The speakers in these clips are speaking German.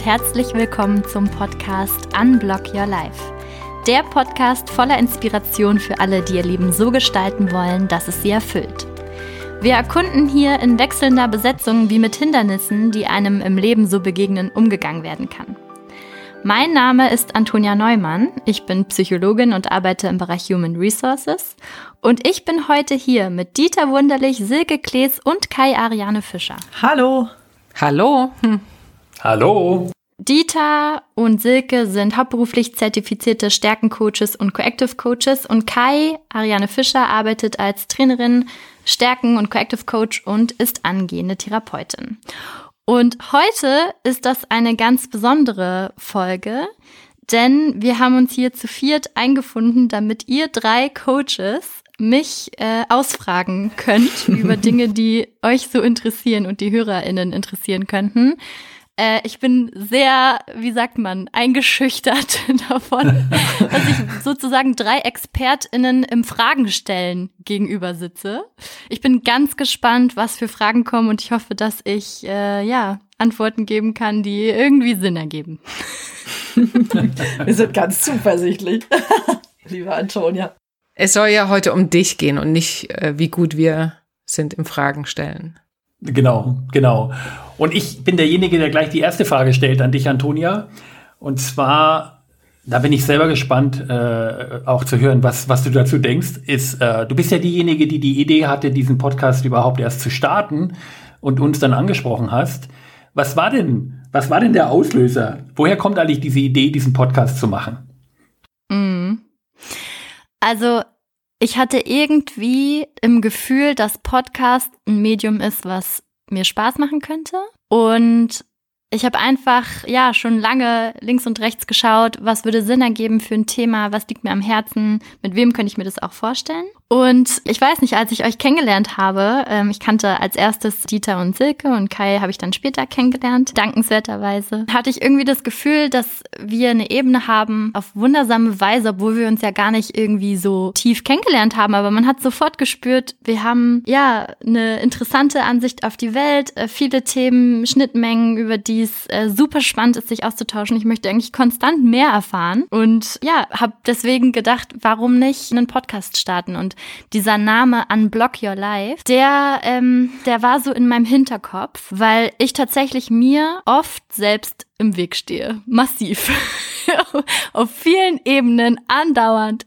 Und herzlich willkommen zum Podcast Unblock Your Life. Der Podcast voller Inspiration für alle, die ihr Leben so gestalten wollen, dass es sie erfüllt. Wir erkunden hier in wechselnder Besetzung, wie mit Hindernissen, die einem im Leben so begegnen, umgegangen werden kann. Mein Name ist Antonia Neumann. Ich bin Psychologin und arbeite im Bereich Human Resources. Und ich bin heute hier mit Dieter Wunderlich, Silke Klees und Kai Ariane Fischer. Hallo. Hallo. Hm. Hallo. Dieter und Silke sind hauptberuflich zertifizierte Stärkencoaches und Coactive Coaches und Kai, Ariane Fischer, arbeitet als Trainerin, Stärken- und Coactive Coach und ist angehende Therapeutin. Und heute ist das eine ganz besondere Folge, denn wir haben uns hier zu viert eingefunden, damit ihr drei Coaches mich äh, ausfragen könnt über Dinge, die euch so interessieren und die HörerInnen interessieren könnten. Äh, ich bin sehr, wie sagt man, eingeschüchtert davon, dass ich sozusagen drei ExpertInnen im Fragenstellen gegenüber sitze. Ich bin ganz gespannt, was für Fragen kommen und ich hoffe, dass ich äh, ja Antworten geben kann, die irgendwie Sinn ergeben. Wir sind ganz zuversichtlich, liebe Antonia. Es soll ja heute um dich gehen und nicht, äh, wie gut wir sind im Fragen stellen. Genau, genau. Und ich bin derjenige, der gleich die erste Frage stellt an dich, Antonia. Und zwar, da bin ich selber gespannt, äh, auch zu hören, was, was du dazu denkst, ist, äh, du bist ja diejenige, die die Idee hatte, diesen Podcast überhaupt erst zu starten und uns dann angesprochen hast. Was war denn, was war denn der Auslöser? Woher kommt eigentlich diese Idee, diesen Podcast zu machen? Mm. Also, ich hatte irgendwie im Gefühl, dass Podcast ein Medium ist, was mir Spaß machen könnte. Und ich habe einfach, ja, schon lange links und rechts geschaut, was würde Sinn ergeben für ein Thema, was liegt mir am Herzen, mit wem könnte ich mir das auch vorstellen. Und ich weiß nicht, als ich euch kennengelernt habe, ähm, ich kannte als erstes Dieter und Silke und Kai habe ich dann später kennengelernt, dankenswerterweise, hatte ich irgendwie das Gefühl, dass wir eine Ebene haben auf wundersame Weise, obwohl wir uns ja gar nicht irgendwie so tief kennengelernt haben, aber man hat sofort gespürt, wir haben ja eine interessante Ansicht auf die Welt, äh, viele Themen, Schnittmengen, über die es äh, super spannend ist, sich auszutauschen. Ich möchte eigentlich konstant mehr erfahren und ja, habe deswegen gedacht, warum nicht einen Podcast starten und dieser Name Unblock Your Life, der, ähm, der war so in meinem Hinterkopf, weil ich tatsächlich mir oft selbst im Weg stehe. Massiv. Auf vielen Ebenen, andauernd.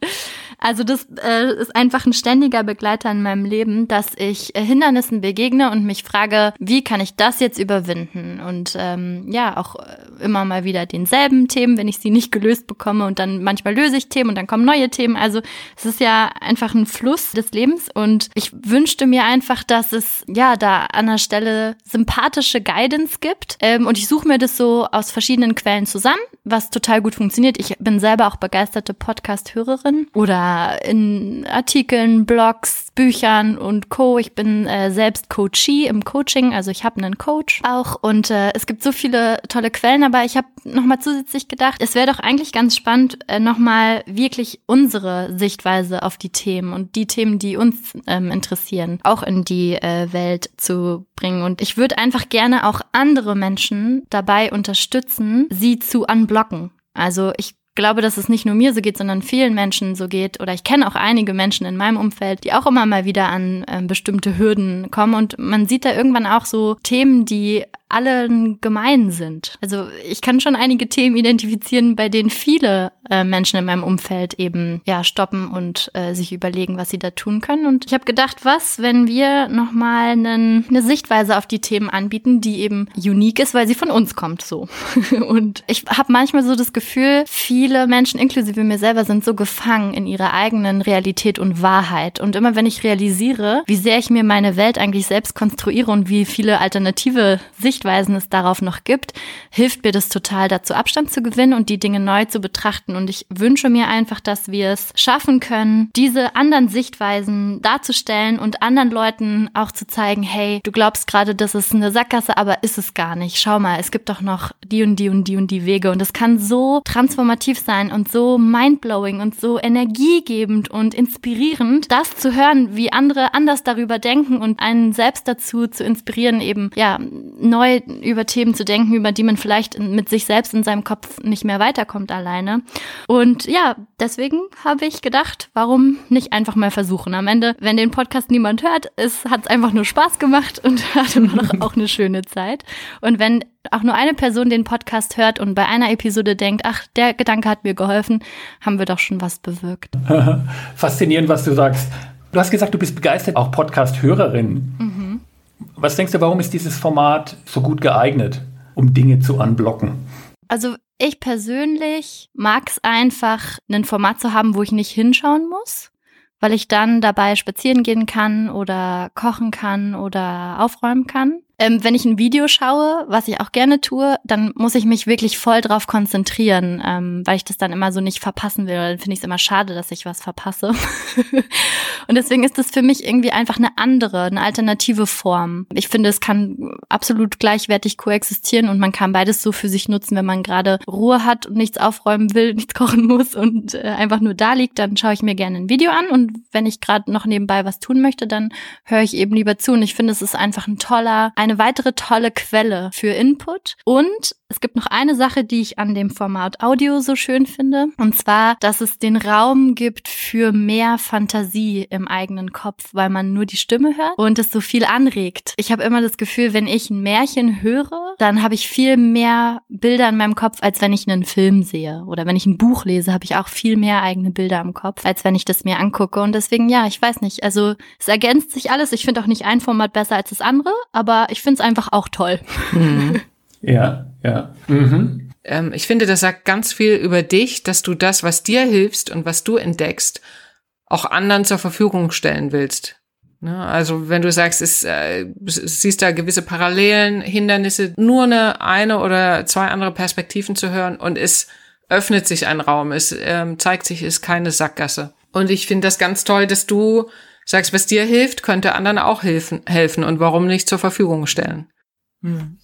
Also das äh, ist einfach ein ständiger Begleiter in meinem Leben, dass ich äh, Hindernissen begegne und mich frage, wie kann ich das jetzt überwinden? Und ähm, ja, auch äh, immer mal wieder denselben Themen, wenn ich sie nicht gelöst bekomme und dann manchmal löse ich Themen und dann kommen neue Themen. Also es ist ja einfach ein Fluss des Lebens und ich wünschte mir einfach, dass es ja da an der Stelle sympathische Guidance gibt ähm, und ich suche mir das so aus verschiedenen Quellen zusammen, was total gut funktioniert. Ich bin selber auch begeisterte Podcast-Hörerin oder in Artikeln, Blogs, Büchern und Co. Ich bin äh, selbst Coachee im Coaching, also ich habe einen Coach auch und äh, es gibt so viele tolle Quellen, aber ich habe nochmal zusätzlich gedacht, es wäre doch eigentlich ganz spannend, äh, nochmal wirklich unsere Sichtweise auf die Themen und die Themen, die uns ähm, interessieren, auch in die äh, Welt zu bringen. Und ich würde einfach gerne auch andere Menschen dabei unterstützen, sie zu unblocken. Also ich glaube, dass es nicht nur mir so geht, sondern vielen Menschen so geht. Oder ich kenne auch einige Menschen in meinem Umfeld, die auch immer mal wieder an äh, bestimmte Hürden kommen. Und man sieht da irgendwann auch so Themen, die allen gemein sind. Also ich kann schon einige Themen identifizieren, bei denen viele äh, Menschen in meinem Umfeld eben ja stoppen und äh, sich überlegen, was sie da tun können. Und ich habe gedacht, was, wenn wir nochmal eine Sichtweise auf die Themen anbieten, die eben unique ist, weil sie von uns kommt so. und ich habe manchmal so das Gefühl, viele Menschen, inklusive mir selber, sind so gefangen in ihrer eigenen Realität und Wahrheit. Und immer wenn ich realisiere, wie sehr ich mir meine Welt eigentlich selbst konstruiere und wie viele alternative Sichtweisen Sichtweisen es darauf noch gibt, hilft mir das total dazu, Abstand zu gewinnen und die Dinge neu zu betrachten. Und ich wünsche mir einfach, dass wir es schaffen können, diese anderen Sichtweisen darzustellen und anderen Leuten auch zu zeigen, hey, du glaubst gerade, das ist eine Sackgasse, aber ist es gar nicht. Schau mal, es gibt doch noch die und die und die und die Wege. Und es kann so transformativ sein und so mindblowing und so energiegebend und inspirierend, das zu hören, wie andere anders darüber denken und einen selbst dazu zu inspirieren, eben, ja, neu neu über Themen zu denken, über die man vielleicht mit sich selbst in seinem Kopf nicht mehr weiterkommt alleine. Und ja, deswegen habe ich gedacht, warum nicht einfach mal versuchen? Am Ende, wenn den Podcast niemand hört, hat es einfach nur Spaß gemacht und hatte man doch auch eine schöne Zeit. Und wenn auch nur eine Person den Podcast hört und bei einer Episode denkt, ach, der Gedanke hat mir geholfen, haben wir doch schon was bewirkt. Faszinierend, was du sagst. Du hast gesagt, du bist begeistert, auch Podcast-Hörerin. Mhm. Was denkst du, warum ist dieses Format so gut geeignet, um Dinge zu unblocken? Also ich persönlich mag es einfach, ein Format zu haben, wo ich nicht hinschauen muss, weil ich dann dabei spazieren gehen kann oder kochen kann oder aufräumen kann. Ähm, wenn ich ein Video schaue, was ich auch gerne tue, dann muss ich mich wirklich voll drauf konzentrieren, ähm, weil ich das dann immer so nicht verpassen will. Dann finde ich es immer schade, dass ich was verpasse. und deswegen ist das für mich irgendwie einfach eine andere, eine alternative Form. Ich finde, es kann absolut gleichwertig koexistieren und man kann beides so für sich nutzen, wenn man gerade Ruhe hat und nichts aufräumen will, nichts kochen muss und äh, einfach nur da liegt, dann schaue ich mir gerne ein Video an und wenn ich gerade noch nebenbei was tun möchte, dann höre ich eben lieber zu. Und ich finde, es ist einfach ein toller, eine weitere tolle Quelle für Input. Und es gibt noch eine Sache, die ich an dem Format Audio so schön finde. Und zwar, dass es den Raum gibt für mehr Fantasie im eigenen Kopf, weil man nur die Stimme hört und es so viel anregt. Ich habe immer das Gefühl, wenn ich ein Märchen höre, dann habe ich viel mehr Bilder in meinem Kopf, als wenn ich einen Film sehe. Oder wenn ich ein Buch lese, habe ich auch viel mehr eigene Bilder im Kopf, als wenn ich das mir angucke. Und deswegen, ja, ich weiß nicht. Also es ergänzt sich alles. Ich finde auch nicht ein Format besser als das andere, aber ich finde es einfach auch toll. Mhm. Ja, ja. Mhm. Ähm, ich finde, das sagt ganz viel über dich, dass du das, was dir hilfst und was du entdeckst, auch anderen zur Verfügung stellen willst. Ne? Also wenn du sagst, es, äh, siehst da gewisse Parallelen, Hindernisse, nur eine, eine oder zwei andere Perspektiven zu hören und es öffnet sich ein Raum, es ähm, zeigt sich, es ist keine Sackgasse. Und ich finde das ganz toll, dass du sagst, was dir hilft, könnte anderen auch helfen, helfen und warum nicht zur Verfügung stellen. Hm.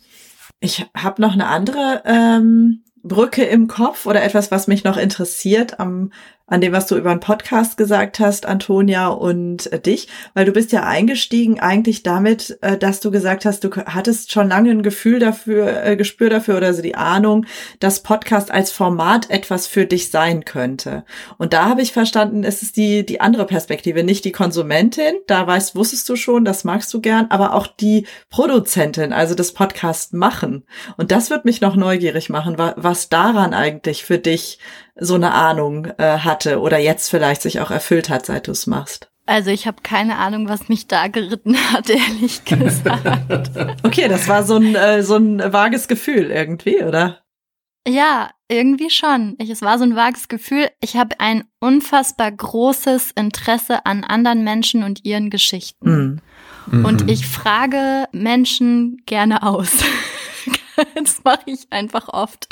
Ich habe noch eine andere ähm, Brücke im Kopf oder etwas, was mich noch interessiert am an dem, was du über einen Podcast gesagt hast, Antonia und äh, dich, weil du bist ja eingestiegen eigentlich damit, äh, dass du gesagt hast, du hattest schon lange ein Gefühl dafür, äh, Gespür dafür oder so die Ahnung, dass Podcast als Format etwas für dich sein könnte. Und da habe ich verstanden, es ist die, die andere Perspektive, nicht die Konsumentin, da weißt, wusstest du schon, das magst du gern, aber auch die Produzentin, also das Podcast machen. Und das wird mich noch neugierig machen, was daran eigentlich für dich so eine Ahnung äh, hatte oder jetzt vielleicht sich auch erfüllt hat, seit du es machst? Also ich habe keine Ahnung, was mich da geritten hat, ehrlich gesagt. okay, das war so ein, äh, so ein vages Gefühl irgendwie, oder? Ja, irgendwie schon. Ich, es war so ein vages Gefühl. Ich habe ein unfassbar großes Interesse an anderen Menschen und ihren Geschichten. Mhm. Und mhm. ich frage Menschen gerne aus. das mache ich einfach oft.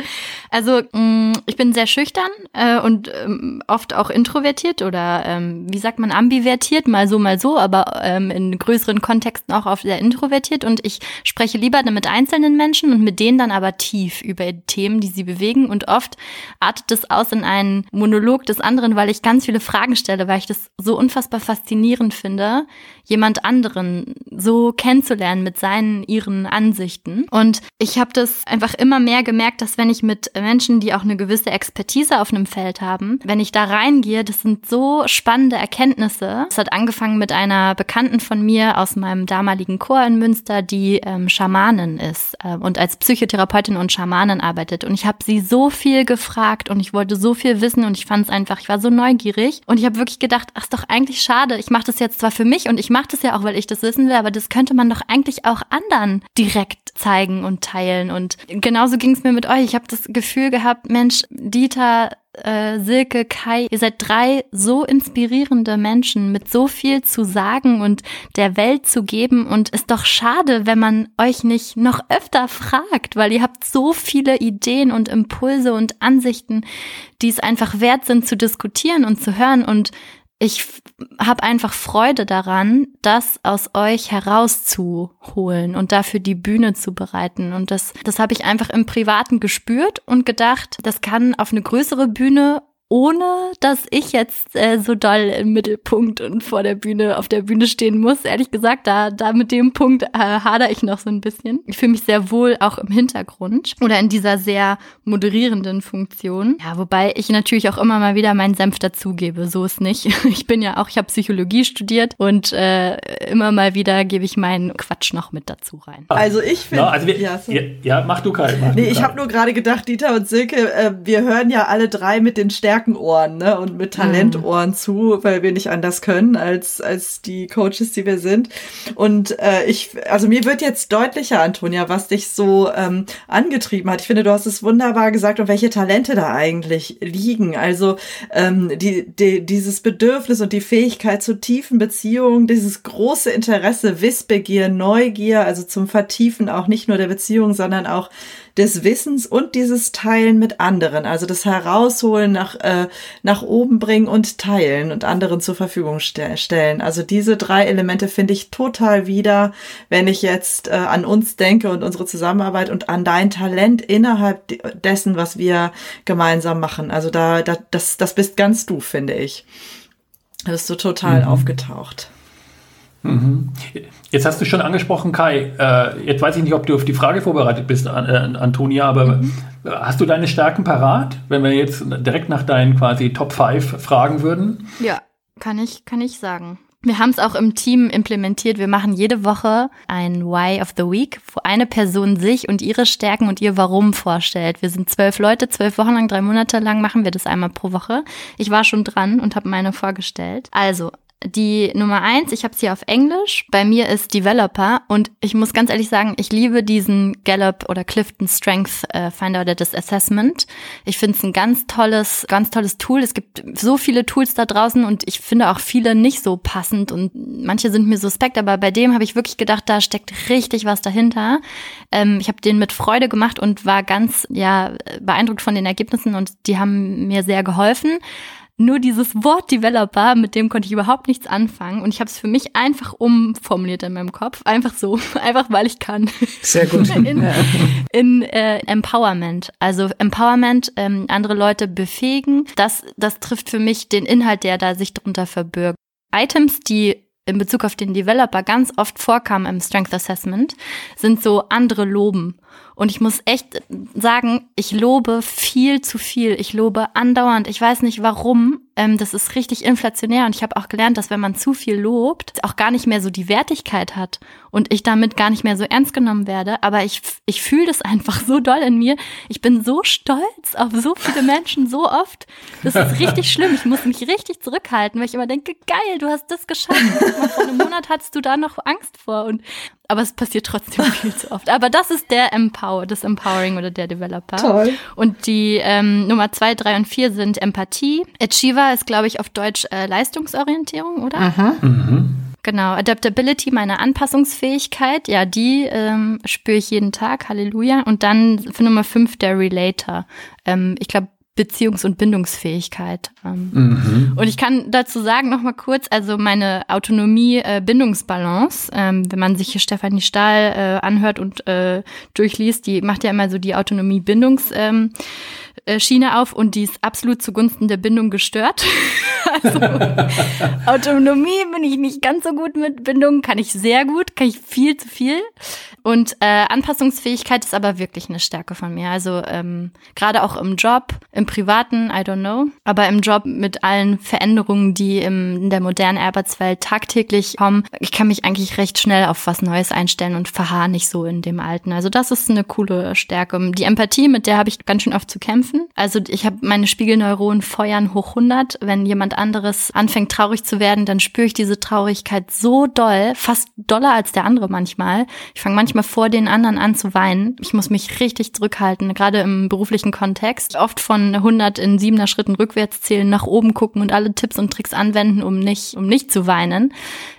Also mm, ich bin sehr schüchtern äh, und ähm, oft auch introvertiert oder ähm, wie sagt man ambivertiert, mal so, mal so, aber ähm, in größeren Kontexten auch oft sehr introvertiert und ich spreche lieber mit einzelnen Menschen und mit denen dann aber tief über Themen, die sie bewegen und oft artet es aus in einen Monolog des anderen, weil ich ganz viele Fragen stelle, weil ich das so unfassbar faszinierend finde, jemand anderen so kennenzulernen mit seinen, ihren Ansichten. Und ich habe das einfach immer mehr gemerkt, dass wenn ich mit Menschen, die auch eine gewisse Expertise auf einem Feld haben, wenn ich da reingehe, das sind so spannende Erkenntnisse. Es hat angefangen mit einer Bekannten von mir aus meinem damaligen Chor in Münster, die ähm, Schamanin ist äh, und als Psychotherapeutin und Schamanin arbeitet. Und ich habe sie so viel gefragt und ich wollte so viel wissen und ich fand es einfach, ich war so neugierig und ich habe wirklich gedacht, ach, ist doch eigentlich schade. Ich mache das jetzt zwar für mich und ich mache das ja auch, weil ich das wissen will, aber das könnte man doch eigentlich auch anderen direkt zeigen und teilen. Und genauso ging es mir mit euch. Ich habe das Gefühl gehabt, Mensch, Dieter, äh, Silke, Kai, ihr seid drei so inspirierende Menschen mit so viel zu sagen und der Welt zu geben. Und ist doch schade, wenn man euch nicht noch öfter fragt, weil ihr habt so viele Ideen und Impulse und Ansichten, die es einfach wert sind zu diskutieren und zu hören. Und ich habe einfach Freude daran, das aus euch herauszuholen und dafür die Bühne zu bereiten. Und das, das habe ich einfach im Privaten gespürt und gedacht, das kann auf eine größere Bühne ohne dass ich jetzt äh, so doll im Mittelpunkt und vor der Bühne, auf der Bühne stehen muss. Ehrlich gesagt, da, da mit dem Punkt äh, hader ich noch so ein bisschen. Ich fühle mich sehr wohl auch im Hintergrund oder in dieser sehr moderierenden Funktion. Ja, wobei ich natürlich auch immer mal wieder meinen Senf dazugebe. So ist nicht. Ich bin ja auch, ich habe Psychologie studiert und äh, immer mal wieder gebe ich meinen Quatsch noch mit dazu rein. Also ich finde. Ja, also ja, so. ja, ja, mach du Kai. Mach nee, du ich habe nur gerade gedacht, Dieter und Silke, äh, wir hören ja alle drei mit den Stärken Stärkenohren ne? und mit Talentohren mhm. zu, weil wir nicht anders können als, als die Coaches, die wir sind. Und äh, ich, also mir wird jetzt deutlicher, Antonia, was dich so ähm, angetrieben hat. Ich finde, du hast es wunderbar gesagt und welche Talente da eigentlich liegen. Also ähm, die, die, dieses Bedürfnis und die Fähigkeit zu tiefen Beziehungen, dieses große Interesse, Wissbegier, Neugier, also zum Vertiefen auch nicht nur der Beziehung, sondern auch des Wissens und dieses Teilen mit anderen, also das Herausholen, nach, äh, nach oben bringen und teilen und anderen zur Verfügung ste stellen. Also diese drei Elemente finde ich total wieder, wenn ich jetzt äh, an uns denke und unsere Zusammenarbeit und an dein Talent innerhalb dessen, was wir gemeinsam machen. Also da, da das, das bist ganz du, finde ich. Da bist du total mhm. aufgetaucht. Mhm. Jetzt hast du schon angesprochen, Kai. Äh, jetzt weiß ich nicht, ob du auf die Frage vorbereitet bist, an, äh, Antonia, aber mhm. hast du deine Stärken parat, wenn wir jetzt direkt nach deinen quasi Top 5 fragen würden? Ja, kann ich, kann ich sagen. Wir haben es auch im Team implementiert. Wir machen jede Woche ein Why of the Week, wo eine Person sich und ihre Stärken und ihr Warum vorstellt. Wir sind zwölf Leute, zwölf Wochen lang, drei Monate lang machen wir das einmal pro Woche. Ich war schon dran und habe meine vorgestellt. Also, die Nummer eins, ich habe sie auf Englisch. Bei mir ist Developer und ich muss ganz ehrlich sagen, ich liebe diesen Gallup oder Clifton Strength äh, Finder oder das Assessment. Ich finde es ein ganz tolles, ganz tolles Tool. Es gibt so viele Tools da draußen und ich finde auch viele nicht so passend und manche sind mir suspekt, aber bei dem habe ich wirklich gedacht, da steckt richtig was dahinter. Ähm, ich habe den mit Freude gemacht und war ganz ja beeindruckt von den Ergebnissen und die haben mir sehr geholfen. Nur dieses Wort Developer, mit dem konnte ich überhaupt nichts anfangen. Und ich habe es für mich einfach umformuliert in meinem Kopf. Einfach so, einfach weil ich kann. Sehr gut. in, in äh, Empowerment. Also Empowerment, ähm, andere Leute befähigen. Das, das trifft für mich den Inhalt, der da sich drunter verbirgt. Items, die in Bezug auf den Developer ganz oft vorkamen im Strength Assessment, sind so andere loben. Und ich muss echt sagen, ich lobe viel zu viel. Ich lobe andauernd. Ich weiß nicht warum. Ähm, das ist richtig inflationär. Und ich habe auch gelernt, dass wenn man zu viel lobt, auch gar nicht mehr so die Wertigkeit hat und ich damit gar nicht mehr so ernst genommen werde. Aber ich, ich fühle das einfach so doll in mir. Ich bin so stolz auf so viele Menschen so oft. Das ist richtig schlimm. Ich muss mich richtig zurückhalten, weil ich immer denke, geil, du hast das geschafft. Vor einem Monat hattest du da noch Angst vor. Und aber es passiert trotzdem viel zu oft. Aber das ist der Empower, das Empowering oder der Developer. Toll. Und die ähm, Nummer zwei, drei und vier sind Empathie. Achiever ist, glaube ich, auf Deutsch äh, Leistungsorientierung, oder? Aha. Mhm. Genau, Adaptability, meine Anpassungsfähigkeit, ja, die ähm, spüre ich jeden Tag, Halleluja. Und dann für Nummer fünf der Relator. Ähm, ich glaube, Beziehungs- und Bindungsfähigkeit. Ähm. Mhm. Und ich kann dazu sagen, noch mal kurz, also meine Autonomie-Bindungsbalance, äh, ähm, wenn man sich hier Stefanie Stahl äh, anhört und äh, durchliest, die macht ja immer so die Autonomie-Bindungs- ähm, äh, auf und die ist absolut zugunsten der Bindung gestört. also Autonomie bin ich nicht ganz so gut mit Bindung, kann ich sehr gut, kann ich viel zu viel. Und äh, Anpassungsfähigkeit ist aber wirklich eine Stärke von mir. Also ähm, gerade auch im Job, im Privaten, I don't know, aber im Job mit allen Veränderungen, die im, in der modernen Arbeitswelt tagtäglich kommen, ich kann mich eigentlich recht schnell auf was Neues einstellen und verharre nicht so in dem Alten. Also das ist eine coole Stärke. Die Empathie, mit der habe ich ganz schön oft zu kämpfen. Also ich habe meine Spiegelneuronen feuern hoch 100. Wenn jemand anderes anfängt traurig zu werden, dann spüre ich diese Traurigkeit so doll, fast doller als der andere manchmal. Ich fange manchmal manchmal vor den anderen an. Ich muss mich richtig zurückhalten, gerade im beruflichen Kontext. Oft von 100 in siebener Schritten rückwärts zählen, nach oben gucken und alle Tipps und Tricks anwenden, um nicht, um nicht zu weinen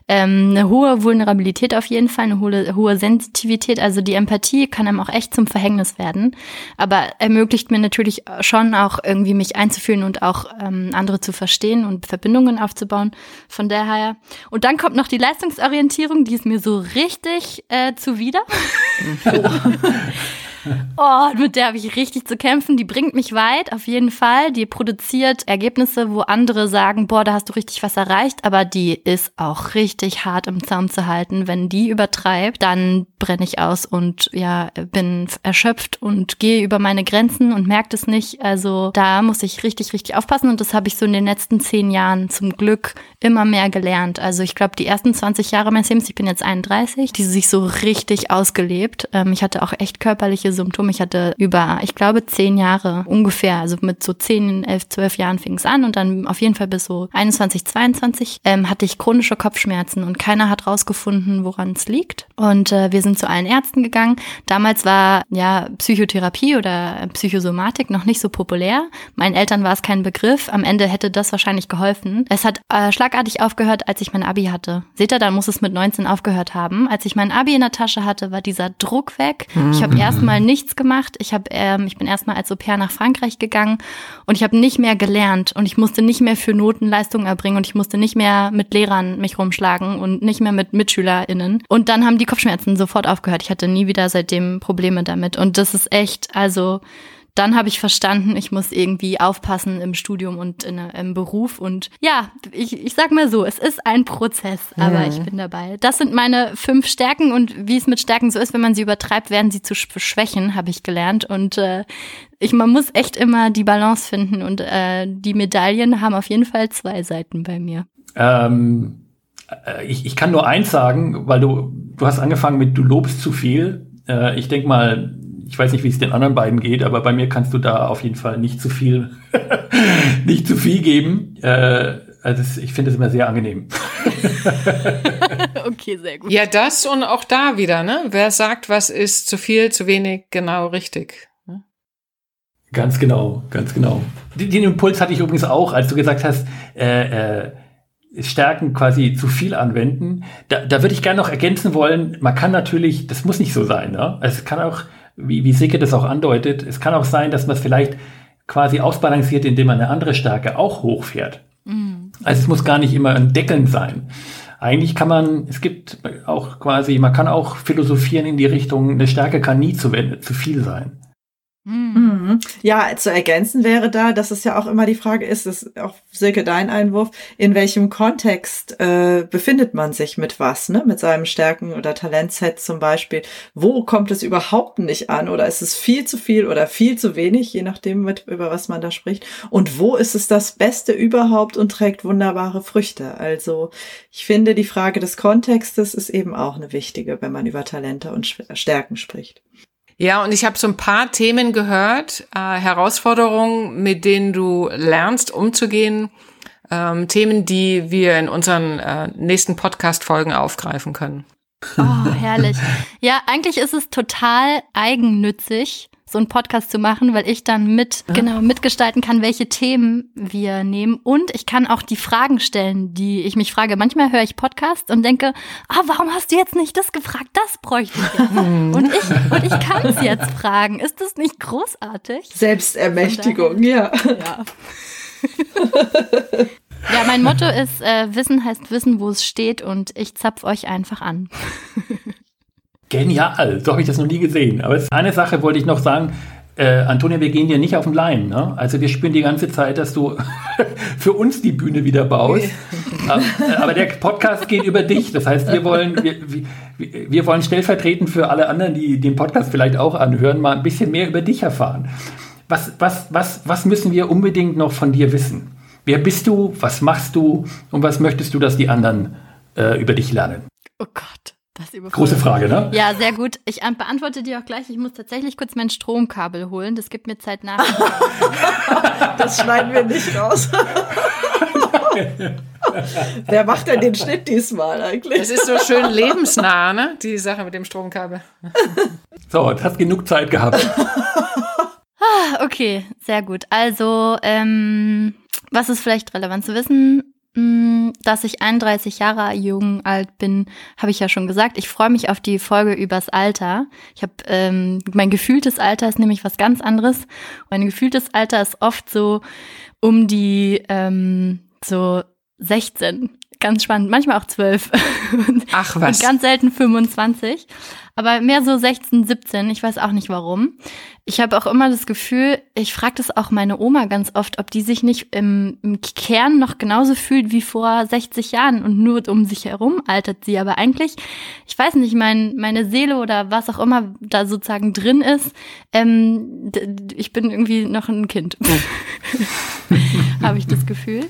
ähm, eine hohe Vulnerabilität auf jeden Fall, eine hohe, hohe Sensitivität. Also die Empathie kann einem auch echt zum Verhängnis werden, aber ermöglicht mir natürlich schon auch irgendwie mich einzufühlen und auch ähm, andere zu verstehen und Verbindungen aufzubauen. Von daher. Und dann kommt noch die Leistungsorientierung, die ist mir so richtig äh, zuwider. Oh, mit der habe ich richtig zu kämpfen. Die bringt mich weit, auf jeden Fall. Die produziert Ergebnisse, wo andere sagen, boah, da hast du richtig was erreicht. Aber die ist auch richtig hart im Zaum zu halten. Wenn die übertreibt, dann brenne ich aus und ja, bin erschöpft und gehe über meine Grenzen und merkt es nicht. Also da muss ich richtig, richtig aufpassen. Und das habe ich so in den letzten zehn Jahren zum Glück immer mehr gelernt. Also ich glaube, die ersten 20 Jahre meines Lebens, ich bin jetzt 31, die sich so richtig ausgelebt. Ähm, ich hatte auch echt körperliche Symptome. Ich hatte über, ich glaube, zehn Jahre ungefähr, also mit so zehn, elf, zwölf Jahren fing es an und dann auf jeden Fall bis so 21, 22 ähm, hatte ich chronische Kopfschmerzen und keiner hat rausgefunden, woran es liegt. Und äh, wir sind zu allen Ärzten gegangen. Damals war ja Psychotherapie oder Psychosomatik noch nicht so populär. Meinen Eltern war es kein Begriff. Am Ende hätte das wahrscheinlich geholfen. Es hat äh, schlagartig aufgehört, als ich mein Abi hatte. Seht ihr, dann muss es mit 19 aufgehört haben. Als ich mein Abi in der Tasche hatte, war dieser Druck weg. Ich habe mhm. Erstmal nichts gemacht. Ich habe, ähm, ich bin erstmal als Au pair nach Frankreich gegangen und ich habe nicht mehr gelernt und ich musste nicht mehr für Notenleistungen erbringen und ich musste nicht mehr mit Lehrern mich rumschlagen und nicht mehr mit MitschülerInnen. Und dann haben die Kopfschmerzen sofort aufgehört. Ich hatte nie wieder seitdem Probleme damit. Und das ist echt, also dann habe ich verstanden, ich muss irgendwie aufpassen im Studium und in, im Beruf. Und ja, ich, ich sag mal so, es ist ein Prozess, aber mhm. ich bin dabei. Das sind meine fünf Stärken und wie es mit Stärken so ist, wenn man sie übertreibt, werden sie zu Schwächen, habe ich gelernt. Und äh, ich, man muss echt immer die Balance finden und äh, die Medaillen haben auf jeden Fall zwei Seiten bei mir. Ähm, äh, ich, ich kann nur eins sagen, weil du, du hast angefangen mit, du lobst zu viel. Äh, ich denke mal, ich weiß nicht, wie es den anderen beiden geht, aber bei mir kannst du da auf jeden Fall nicht zu viel, nicht zu viel geben. Äh, also ich finde es immer sehr angenehm. okay, sehr gut. Ja, das und auch da wieder, ne? Wer sagt, was ist zu viel, zu wenig, genau richtig. Ne? Ganz genau, ganz genau. Den, den Impuls hatte ich übrigens auch, als du gesagt hast, äh, äh, Stärken quasi zu viel anwenden. Da, da würde ich gerne noch ergänzen wollen, man kann natürlich, das muss nicht so sein, ne? Also es kann auch wie, wie Sicke das auch andeutet, es kann auch sein, dass man es vielleicht quasi ausbalanciert, indem man eine andere Stärke auch hochfährt. Mhm. Also es muss gar nicht immer ein Deckeln sein. Eigentlich kann man, es gibt auch quasi, man kann auch philosophieren in die Richtung, eine Stärke kann nie zu, zu viel sein. Mhm. Ja, zu ergänzen wäre da, dass es ja auch immer die Frage ist, ist auch Silke dein Einwurf, in welchem Kontext äh, befindet man sich mit was, ne? Mit seinem Stärken- oder Talentset zum Beispiel. Wo kommt es überhaupt nicht an? Oder ist es viel zu viel oder viel zu wenig, je nachdem, mit, über was man da spricht? Und wo ist es das Beste überhaupt und trägt wunderbare Früchte? Also ich finde, die Frage des Kontextes ist eben auch eine wichtige, wenn man über Talente und Stärken spricht. Ja, und ich habe so ein paar Themen gehört, äh, Herausforderungen, mit denen du lernst, umzugehen, ähm, Themen, die wir in unseren äh, nächsten Podcast-Folgen aufgreifen können. Oh, herrlich. Ja, eigentlich ist es total eigennützig, so einen Podcast zu machen, weil ich dann mit, ja. genau, mitgestalten kann, welche Themen wir nehmen. Und ich kann auch die Fragen stellen, die ich mich frage. Manchmal höre ich Podcasts und denke, ah, warum hast du jetzt nicht das gefragt? Das bräuchte ich jetzt. und ich, und ich kann es jetzt fragen. Ist das nicht großartig? Selbstermächtigung, ja. Ja. Ja, mein Motto ist, äh, Wissen heißt Wissen, wo es steht und ich zapf euch einfach an. Genial, so habe ich das noch nie gesehen. Aber eine Sache wollte ich noch sagen. Äh, Antonia, wir gehen dir nicht auf den Leim. Ne? Also wir spüren die ganze Zeit, dass du für uns die Bühne wieder baust. aber, der Podcast geht über dich. Das heißt, wir wollen, wir, wir, wir wollen stellvertretend für alle anderen, die den Podcast vielleicht auch anhören, mal ein bisschen mehr über dich erfahren. Was, was, was, was müssen wir unbedingt noch von dir wissen? Wer bist du? Was machst du? Und was möchtest du, dass die anderen äh, über dich lernen? Oh Gott. Große Frage, ne? Ja, sehr gut. Ich beantworte dir auch gleich. Ich muss tatsächlich kurz mein Stromkabel holen. Das gibt mir Zeit nach. das schneiden wir nicht raus. Wer macht denn den Schnitt diesmal eigentlich? Das ist so schön lebensnah, ne? Die Sache mit dem Stromkabel. So, du hast genug Zeit gehabt. Ah, okay, sehr gut. Also, ähm, was ist vielleicht relevant zu wissen? Mm, dass ich 31 Jahre jung alt bin, habe ich ja schon gesagt. Ich freue mich auf die Folge übers Alter. Ich habe ähm, mein gefühltes Alter ist nämlich was ganz anderes. Mein gefühltes Alter ist oft so um die ähm, so 16. Ganz spannend, manchmal auch 12. Ach was. Und ganz selten 25. aber mehr so 16, 17. Ich weiß auch nicht warum. Ich habe auch immer das Gefühl, ich frage das auch meine Oma ganz oft, ob die sich nicht im, im Kern noch genauso fühlt wie vor 60 Jahren und nur um sich herum altert sie. Aber eigentlich, ich weiß nicht, mein, meine Seele oder was auch immer da sozusagen drin ist, ähm, ich bin irgendwie noch ein Kind. habe ich das Gefühl.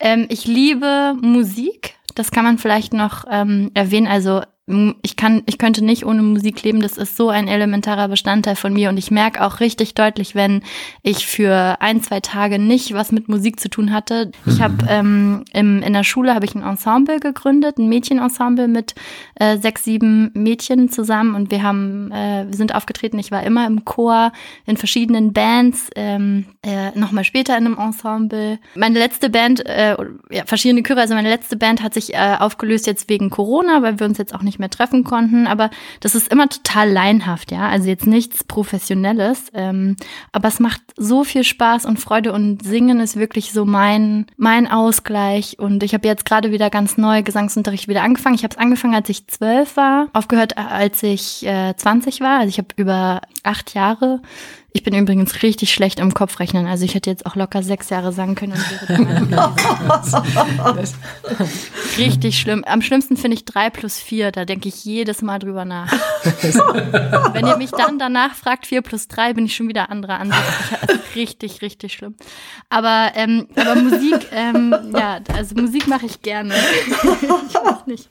Ähm, ich liebe Musik. Das kann man vielleicht noch ähm, erwähnen. Also ich kann, ich könnte nicht ohne Musik leben. Das ist so ein elementarer Bestandteil von mir und ich merke auch richtig deutlich, wenn ich für ein, zwei Tage nicht was mit Musik zu tun hatte. Ich habe mhm. ähm, in der Schule habe ich ein Ensemble gegründet, ein Mädchenensemble mit äh, sechs, sieben Mädchen zusammen und wir haben, äh, wir sind aufgetreten. Ich war immer im Chor in verschiedenen Bands, ähm, äh, nochmal später in einem Ensemble. Meine letzte Band, äh, ja, verschiedene Chöre, also meine letzte Band hat sich äh, aufgelöst jetzt wegen Corona, weil wir uns jetzt auch nicht mehr treffen konnten. Aber das ist immer total leinhaft, ja. Also jetzt nichts Professionelles. Ähm, aber es macht so viel Spaß und Freude und Singen ist wirklich so mein, mein Ausgleich. Und ich habe jetzt gerade wieder ganz neu Gesangsunterricht wieder angefangen. Ich habe es angefangen, als ich zwölf war, aufgehört, als ich äh, 20 war. Also ich habe über acht Jahre ich bin übrigens richtig schlecht im Kopfrechnen. Also ich hätte jetzt auch locker sechs Jahre sagen können und wäre Richtig schlimm. Am schlimmsten finde ich drei plus vier. Da denke ich jedes Mal drüber nach. Wenn ihr mich dann danach fragt, vier plus drei, bin ich schon wieder anderer Ansicht. richtig, richtig schlimm. Aber, ähm, aber Musik, ähm, ja, also Musik mache ich gerne. ich weiß nicht,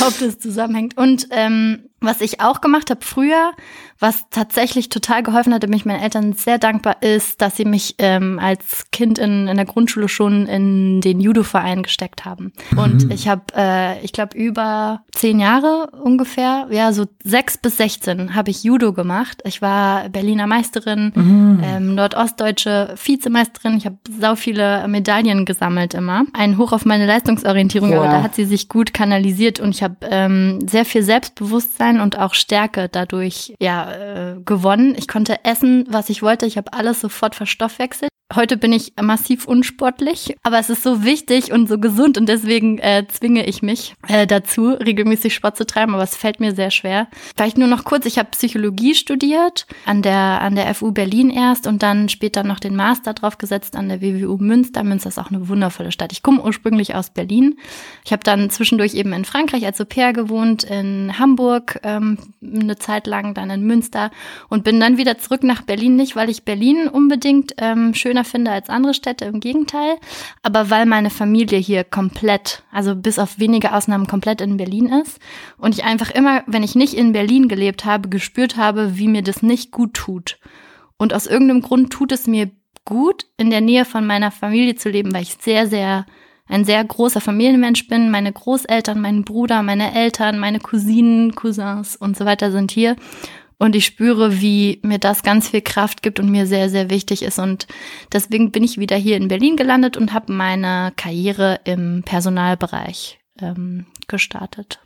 ob das zusammenhängt. Und ähm, was ich auch gemacht habe früher, was tatsächlich total geholfen hatte, mich meinen Eltern sehr dankbar ist, dass sie mich ähm, als Kind in, in der Grundschule schon in den Judo-Verein gesteckt haben. Und mhm. ich habe, äh, ich glaube, über zehn Jahre ungefähr, ja, so sechs bis sechzehn habe ich Judo gemacht. Ich war Berliner Meisterin, mhm. ähm, nordostdeutsche Vizemeisterin. Ich habe sau viele Medaillen gesammelt immer. Ein Hoch auf meine Leistungsorientierung, wow. aber da hat sie sich gut kanalisiert und ich habe ähm, sehr viel Selbstbewusstsein Bewusstsein und auch Stärke dadurch ja äh, gewonnen. Ich konnte essen, was ich wollte. Ich habe alles sofort verstoffwechselt. Heute bin ich massiv unsportlich, aber es ist so wichtig und so gesund und deswegen äh, zwinge ich mich äh, dazu, regelmäßig Sport zu treiben, aber es fällt mir sehr schwer. Vielleicht nur noch kurz, ich habe Psychologie studiert, an der, an der FU Berlin erst und dann später noch den Master draufgesetzt an der WWU Münster. Münster ist auch eine wundervolle Stadt. Ich komme ursprünglich aus Berlin. Ich habe dann zwischendurch eben in Frankreich als Au pair gewohnt, in Hamburg ähm, eine Zeit lang, dann in Münster und bin dann wieder zurück nach Berlin, nicht weil ich Berlin unbedingt ähm, schöner schöner finde als andere Städte, im Gegenteil. Aber weil meine Familie hier komplett, also bis auf wenige Ausnahmen komplett in Berlin ist und ich einfach immer, wenn ich nicht in Berlin gelebt habe, gespürt habe, wie mir das nicht gut tut. Und aus irgendeinem Grund tut es mir gut, in der Nähe von meiner Familie zu leben, weil ich sehr, sehr ein sehr großer Familienmensch bin. Meine Großeltern, mein Bruder, meine Eltern, meine Cousinen, Cousins und so weiter sind hier. Und ich spüre, wie mir das ganz viel Kraft gibt und mir sehr, sehr wichtig ist. Und deswegen bin ich wieder hier in Berlin gelandet und habe meine Karriere im Personalbereich ähm, gestartet.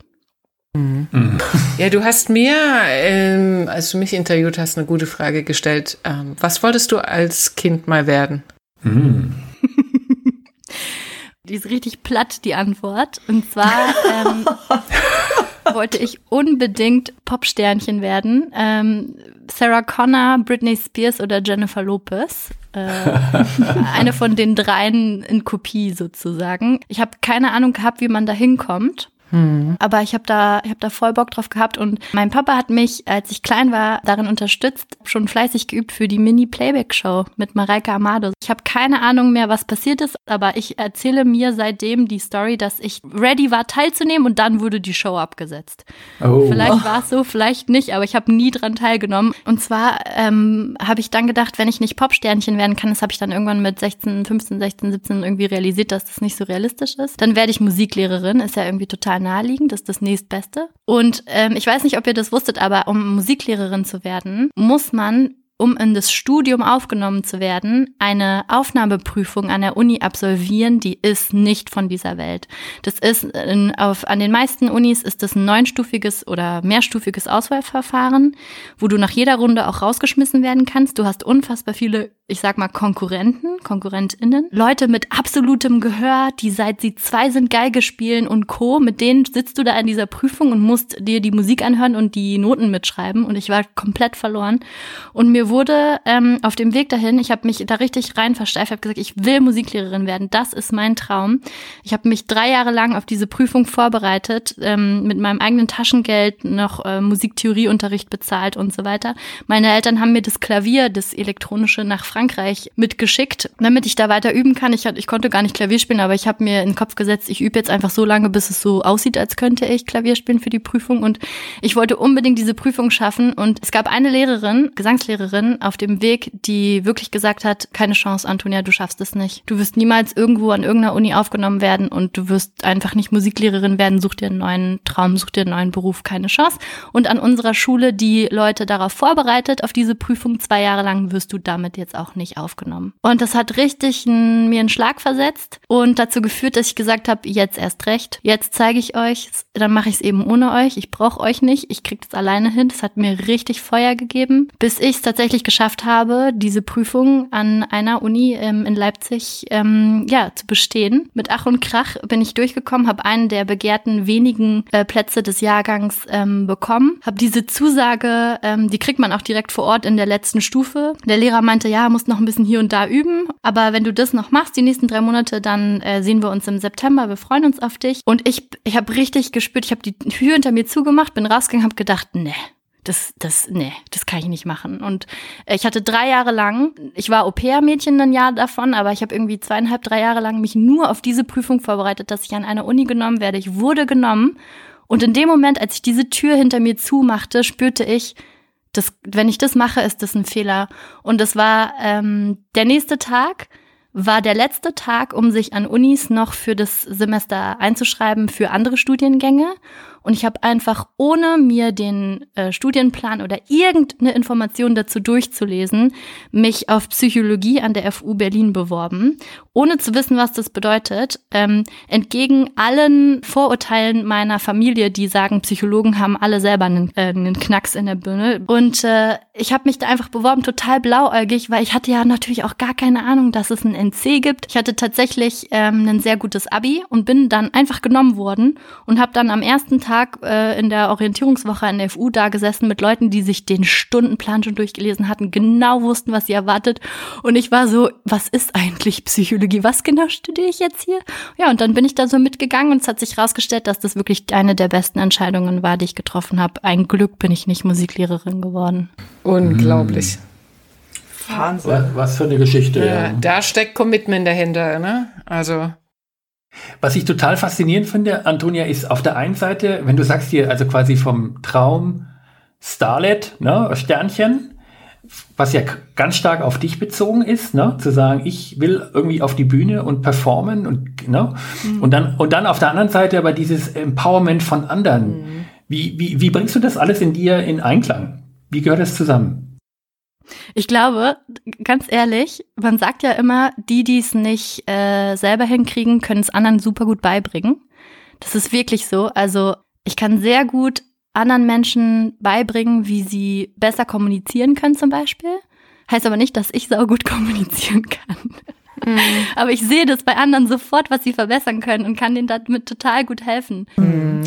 Mhm. Ja, du hast mir, ähm, als du mich interviewt hast, eine gute Frage gestellt. Ähm, was wolltest du als Kind mal werden? Mhm. die ist richtig platt, die Antwort. Und zwar ähm, wollte ich unbedingt Popsternchen werden. Ähm, Sarah Connor, Britney Spears oder Jennifer Lopez. Äh, eine von den dreien in Kopie sozusagen. Ich habe keine Ahnung gehabt, wie man da hinkommt. Mhm. Aber ich habe da, ich habe da voll Bock drauf gehabt und mein Papa hat mich, als ich klein war, darin unterstützt, schon fleißig geübt für die Mini-Playback-Show mit Mareike Amado. Ich habe keine Ahnung mehr, was passiert ist, aber ich erzähle mir seitdem die Story, dass ich ready war, teilzunehmen und dann wurde die Show abgesetzt. Oh. Vielleicht war es so, vielleicht nicht, aber ich habe nie dran teilgenommen. Und zwar ähm, habe ich dann gedacht, wenn ich nicht Popsternchen werden kann, das habe ich dann irgendwann mit 16, 15, 16, 17 irgendwie realisiert, dass das nicht so realistisch ist, dann werde ich Musiklehrerin. Ist ja irgendwie total naheliegend, das ist das nächstbeste. Und ähm, ich weiß nicht, ob ihr das wusstet, aber um Musiklehrerin zu werden, muss man um in das Studium aufgenommen zu werden, eine Aufnahmeprüfung an der Uni absolvieren, die ist nicht von dieser Welt. Das ist in, auf, an den meisten Unis ist das ein neunstufiges oder mehrstufiges Auswahlverfahren, wo du nach jeder Runde auch rausgeschmissen werden kannst. Du hast unfassbar viele ich sag mal, Konkurrenten, KonkurrentInnen, Leute mit absolutem Gehör, die seit sie zwei sind Geige spielen und Co., mit denen sitzt du da in dieser Prüfung und musst dir die Musik anhören und die Noten mitschreiben und ich war komplett verloren. Und mir wurde ähm, auf dem Weg dahin, ich habe mich da richtig rein versteift, habe gesagt, ich will Musiklehrerin werden, das ist mein Traum. Ich habe mich drei Jahre lang auf diese Prüfung vorbereitet, ähm, mit meinem eigenen Taschengeld noch äh, Musiktheorieunterricht bezahlt und so weiter. Meine Eltern haben mir das Klavier, das elektronische nach Frankreich mitgeschickt, damit ich da weiter üben kann. Ich, ich konnte gar nicht Klavier spielen, aber ich habe mir in den Kopf gesetzt, ich übe jetzt einfach so lange, bis es so aussieht, als könnte ich Klavier spielen für die Prüfung. Und ich wollte unbedingt diese Prüfung schaffen. Und es gab eine Lehrerin, Gesangslehrerin, auf dem Weg, die wirklich gesagt hat, keine Chance, Antonia, du schaffst es nicht. Du wirst niemals irgendwo an irgendeiner Uni aufgenommen werden und du wirst einfach nicht Musiklehrerin werden. Such dir einen neuen Traum, such dir einen neuen Beruf, keine Chance. Und an unserer Schule, die Leute darauf vorbereitet, auf diese Prüfung zwei Jahre lang, wirst du damit jetzt auch nicht aufgenommen. Und das hat richtig n, mir einen Schlag versetzt und dazu geführt, dass ich gesagt habe, jetzt erst recht. Jetzt zeige ich euch, dann mache ich es eben ohne euch. Ich brauche euch nicht. Ich kriege das alleine hin. Das hat mir richtig Feuer gegeben, bis ich es tatsächlich geschafft habe, diese Prüfung an einer Uni ähm, in Leipzig ähm, ja zu bestehen. Mit Ach und Krach bin ich durchgekommen, habe einen der begehrten wenigen äh, Plätze des Jahrgangs ähm, bekommen, habe diese Zusage, ähm, die kriegt man auch direkt vor Ort in der letzten Stufe. Der Lehrer meinte, ja, musst noch ein bisschen hier und da üben. Aber wenn du das noch machst, die nächsten drei Monate, dann äh, sehen wir uns im September. Wir freuen uns auf dich. Und ich, ich habe richtig gespürt, ich habe die Tür hinter mir zugemacht, bin rausgegangen, habe gedacht, nee, das, das, nee, das kann ich nicht machen. Und äh, ich hatte drei Jahre lang, ich war Au-pair-Mädchen ein Jahr davon, aber ich habe irgendwie zweieinhalb, drei Jahre lang mich nur auf diese Prüfung vorbereitet, dass ich an eine Uni genommen werde. Ich wurde genommen. Und in dem Moment, als ich diese Tür hinter mir zumachte, spürte ich, das, wenn ich das mache, ist das ein Fehler. Und es war ähm, der nächste Tag war der letzte Tag, um sich an Unis noch für das Semester einzuschreiben für andere Studiengänge. Und ich habe einfach, ohne mir den äh, Studienplan oder irgendeine Information dazu durchzulesen, mich auf Psychologie an der FU Berlin beworben, ohne zu wissen, was das bedeutet. Ähm, entgegen allen Vorurteilen meiner Familie, die sagen, Psychologen haben alle selber einen, äh, einen Knacks in der Birne. Und äh, ich habe mich da einfach beworben, total blauäugig, weil ich hatte ja natürlich auch gar keine Ahnung, dass es ein NC gibt. Ich hatte tatsächlich ähm, ein sehr gutes Abi und bin dann einfach genommen worden und habe dann am ersten Tag Tag äh, in der Orientierungswoche an der FU da gesessen mit Leuten, die sich den Stundenplan schon durchgelesen hatten, genau wussten, was sie erwartet. Und ich war so, was ist eigentlich Psychologie? Was genau studiere ich jetzt hier? Ja, und dann bin ich da so mitgegangen und es hat sich herausgestellt, dass das wirklich eine der besten Entscheidungen war, die ich getroffen habe. Ein Glück bin ich nicht Musiklehrerin geworden. Unglaublich. Wahnsinn. Was für eine Geschichte. Ja, da steckt Commitment dahinter, ne? Also. Was ich total faszinierend finde, Antonia, ist auf der einen Seite, wenn du sagst hier, also quasi vom Traum Starlet, ne, Sternchen, was ja ganz stark auf dich bezogen ist, ne, zu sagen, ich will irgendwie auf die Bühne und performen und, ne, mhm. und dann, und dann auf der anderen Seite aber dieses Empowerment von anderen. Mhm. Wie, wie, wie bringst du das alles in dir in Einklang? Wie gehört das zusammen? Ich glaube, ganz ehrlich, man sagt ja immer, die, die es nicht äh, selber hinkriegen, können es anderen super gut beibringen. Das ist wirklich so. Also ich kann sehr gut anderen Menschen beibringen, wie sie besser kommunizieren können zum Beispiel. Heißt aber nicht, dass ich sau gut kommunizieren kann. Mhm. Aber ich sehe das bei anderen sofort, was sie verbessern können und kann denen damit total gut helfen. Mhm.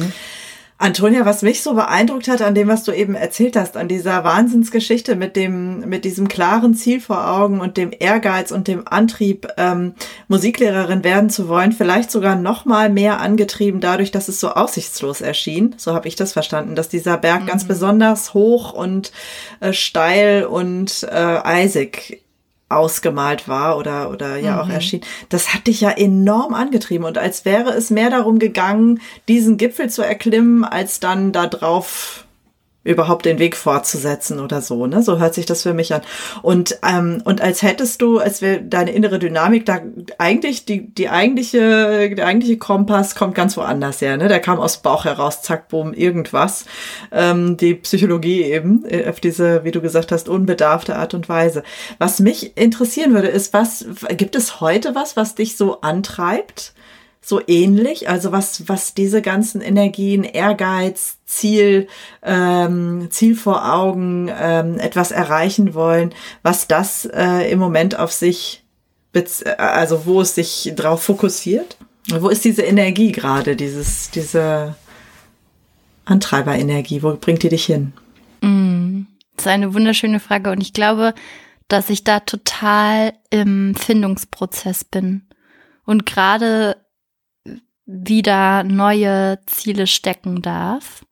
Antonia, was mich so beeindruckt hat an dem, was du eben erzählt hast, an dieser Wahnsinnsgeschichte mit dem, mit diesem klaren Ziel vor Augen und dem Ehrgeiz und dem Antrieb, ähm, Musiklehrerin werden zu wollen, vielleicht sogar noch mal mehr angetrieben dadurch, dass es so aussichtslos erschien. So habe ich das verstanden, dass dieser Berg mhm. ganz besonders hoch und äh, steil und äh, eisig ausgemalt war oder, oder ja mhm. auch erschien, das hat dich ja enorm angetrieben und als wäre es mehr darum gegangen, diesen Gipfel zu erklimmen, als dann da drauf überhaupt den Weg fortzusetzen oder so, ne? So hört sich das für mich an. Und ähm, und als hättest du, als wäre deine innere Dynamik da eigentlich die die eigentliche der eigentliche Kompass kommt ganz woanders her, ne? Der kam aus Bauch heraus, zack, boom, irgendwas. Ähm, die Psychologie eben äh, auf diese, wie du gesagt hast, unbedarfte Art und Weise. Was mich interessieren würde, ist, was gibt es heute was, was dich so antreibt? so ähnlich? Also was, was diese ganzen Energien, Ehrgeiz, Ziel, ähm, Ziel vor Augen, ähm, etwas erreichen wollen, was das äh, im Moment auf sich, also wo es sich drauf fokussiert? Wo ist diese Energie gerade, dieses, diese Antreiberenergie? Wo bringt die dich hin? Mm, das ist eine wunderschöne Frage und ich glaube, dass ich da total im Findungsprozess bin. Und gerade wieder neue Ziele stecken darf.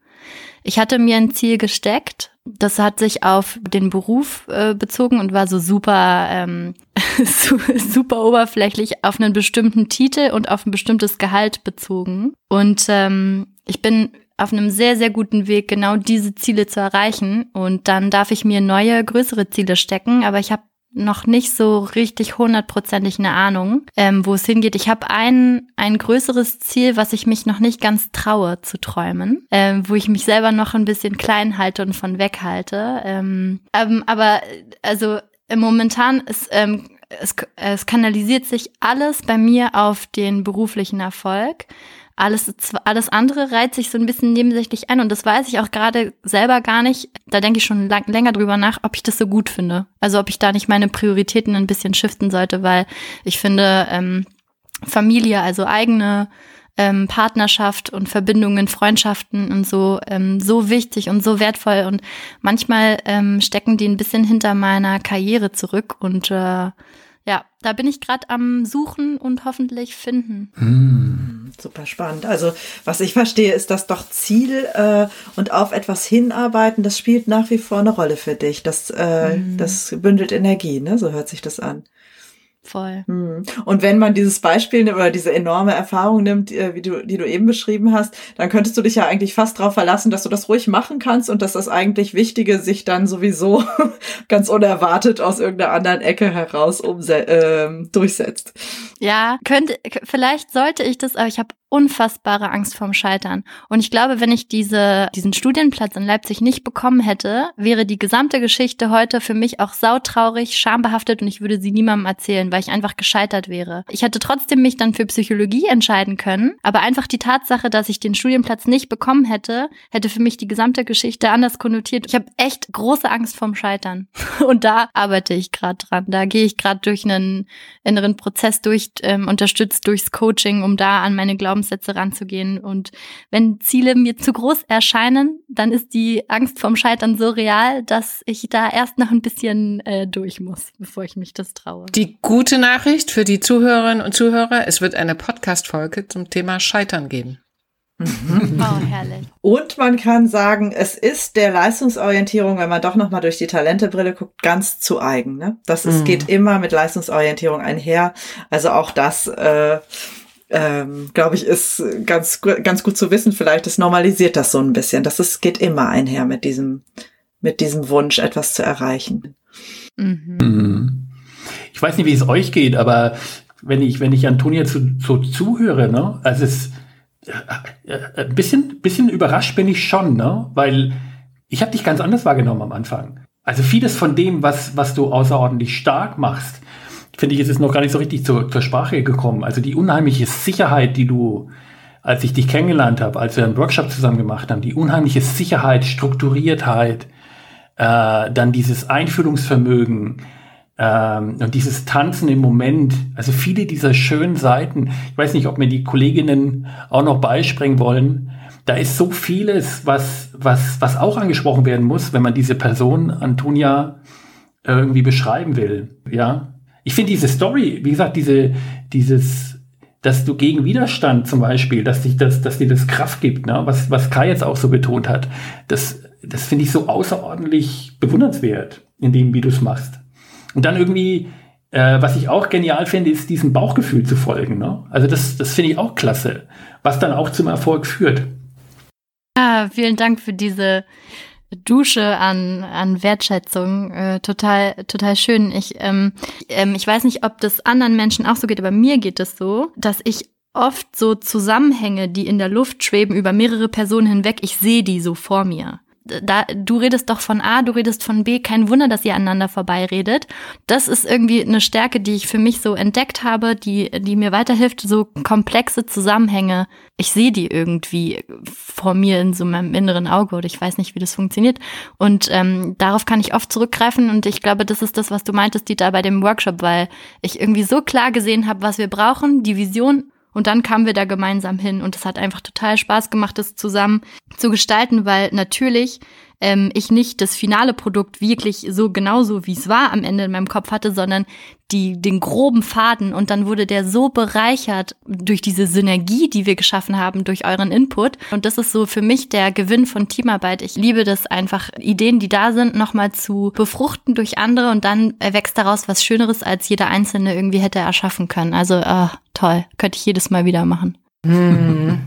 Ich hatte mir ein Ziel gesteckt. Das hat sich auf den Beruf äh, bezogen und war so super, ähm, super oberflächlich auf einen bestimmten Titel und auf ein bestimmtes Gehalt bezogen. Und ähm, ich bin auf einem sehr, sehr guten Weg, genau diese Ziele zu erreichen. Und dann darf ich mir neue, größere Ziele stecken. Aber ich habe noch nicht so richtig hundertprozentig eine Ahnung, ähm, wo es hingeht. Ich habe ein, ein größeres Ziel, was ich mich noch nicht ganz traue zu träumen, ähm, wo ich mich selber noch ein bisschen klein halte und von weghalte. Ähm, ähm, aber also momentan ist ähm, es, es kanalisiert sich alles bei mir auf den beruflichen Erfolg. Alles, alles andere reiht sich so ein bisschen nebensächlich ein und das weiß ich auch gerade selber gar nicht. Da denke ich schon lang, länger drüber nach, ob ich das so gut finde. Also ob ich da nicht meine Prioritäten ein bisschen shiften sollte, weil ich finde, ähm, Familie, also eigene ähm, Partnerschaft und Verbindungen, Freundschaften und so ähm, so wichtig und so wertvoll und manchmal ähm, stecken die ein bisschen hinter meiner Karriere zurück und äh, ja, da bin ich gerade am Suchen und hoffentlich finden. Hm. Super spannend. Also was ich verstehe, ist, dass doch Ziel äh, und auf etwas hinarbeiten, das spielt nach wie vor eine Rolle für dich. Das, äh, hm. das bündelt Energie, ne? So hört sich das an. Voll. Hm. Und wenn man dieses Beispiel oder diese enorme Erfahrung nimmt, äh, wie du, die du eben beschrieben hast, dann könntest du dich ja eigentlich fast darauf verlassen, dass du das ruhig machen kannst und dass das eigentlich Wichtige sich dann sowieso ganz unerwartet aus irgendeiner anderen Ecke heraus äh, durchsetzt. Ja, könnte, vielleicht sollte ich das, aber ich habe unfassbare Angst vorm Scheitern. Und ich glaube, wenn ich diese, diesen Studienplatz in Leipzig nicht bekommen hätte, wäre die gesamte Geschichte heute für mich auch sautraurig, schambehaftet und ich würde sie niemandem erzählen, weil ich einfach gescheitert wäre. Ich hätte trotzdem mich dann für Psychologie entscheiden können, aber einfach die Tatsache, dass ich den Studienplatz nicht bekommen hätte, hätte für mich die gesamte Geschichte anders konnotiert. Ich habe echt große Angst vorm Scheitern. Und da arbeite ich gerade dran. Da gehe ich gerade durch einen inneren Prozess durch, ähm, unterstützt durchs Coaching, um da an meine Glaubens Glaubenssätze ranzugehen. Und wenn Ziele mir zu groß erscheinen, dann ist die Angst vom Scheitern so real, dass ich da erst noch ein bisschen äh, durch muss, bevor ich mich das traue. Die gute Nachricht für die Zuhörerinnen und Zuhörer, es wird eine Podcast-Folge zum Thema Scheitern geben. Mhm. Oh, herrlich. Und man kann sagen, es ist der Leistungsorientierung, wenn man doch nochmal durch die Talentebrille guckt, ganz zu eigen. Ne? Das ist, mhm. geht immer mit Leistungsorientierung einher. Also auch das äh, ähm, glaube ich, ist ganz, ganz gut zu wissen. Vielleicht, es normalisiert das so ein bisschen. Das ist, geht immer einher mit diesem, mit diesem Wunsch, etwas zu erreichen. Mhm. mhm. Ich weiß nicht, wie es euch geht, aber wenn ich, wenn ich Antonia zu, so zuhöre, ne, also es, äh, äh, ein bisschen, bisschen überrascht bin ich schon, ne, weil ich habe dich ganz anders wahrgenommen am Anfang. Also vieles von dem, was, was du außerordentlich stark machst, finde ich, ist es noch gar nicht so richtig zur, zur Sprache gekommen. Also die unheimliche Sicherheit, die du, als ich dich kennengelernt habe, als wir einen Workshop zusammen gemacht haben, die unheimliche Sicherheit, Strukturiertheit, äh, dann dieses Einfühlungsvermögen ähm, und dieses Tanzen im Moment, also viele dieser schönen Seiten. Ich weiß nicht, ob mir die Kolleginnen auch noch beispringen wollen. Da ist so vieles, was, was, was auch angesprochen werden muss, wenn man diese Person, Antonia, irgendwie beschreiben will. Ja, ich finde diese Story, wie gesagt, diese, dieses, dass du gegen Widerstand zum Beispiel, dass dich das, dass dir das Kraft gibt, ne? was, was Kai jetzt auch so betont hat, das, das finde ich so außerordentlich bewundernswert in dem, wie du es machst. Und dann irgendwie, äh, was ich auch genial finde, ist diesem Bauchgefühl zu folgen. Ne? Also das, das finde ich auch klasse, was dann auch zum Erfolg führt. Ah, vielen Dank für diese Dusche an, an Wertschätzung. Äh, total, total schön. Ich, ähm, ähm, ich weiß nicht, ob das anderen Menschen auch so geht, aber mir geht es so, dass ich oft so Zusammenhänge, die in der Luft schweben über mehrere Personen hinweg, ich sehe die so vor mir da, du redest doch von A, du redest von B, kein Wunder, dass ihr aneinander vorbeiredet. Das ist irgendwie eine Stärke, die ich für mich so entdeckt habe, die, die mir weiterhilft, so komplexe Zusammenhänge. Ich sehe die irgendwie vor mir in so meinem inneren Auge oder ich weiß nicht, wie das funktioniert. Und ähm, darauf kann ich oft zurückgreifen und ich glaube, das ist das, was du meintest, Dieter, bei dem Workshop, weil ich irgendwie so klar gesehen habe, was wir brauchen, die Vision und dann kamen wir da gemeinsam hin und es hat einfach total Spaß gemacht, das zusammen zu gestalten, weil natürlich ähm, ich nicht das finale Produkt wirklich so genauso, wie es war, am Ende in meinem Kopf hatte, sondern die, den groben Faden. Und dann wurde der so bereichert durch diese Synergie, die wir geschaffen haben, durch euren Input. Und das ist so für mich der Gewinn von Teamarbeit. Ich liebe das einfach, Ideen, die da sind, nochmal zu befruchten durch andere und dann erwächst daraus was Schöneres, als jeder Einzelne irgendwie hätte erschaffen können. Also äh, toll, könnte ich jedes Mal wieder machen. Hm.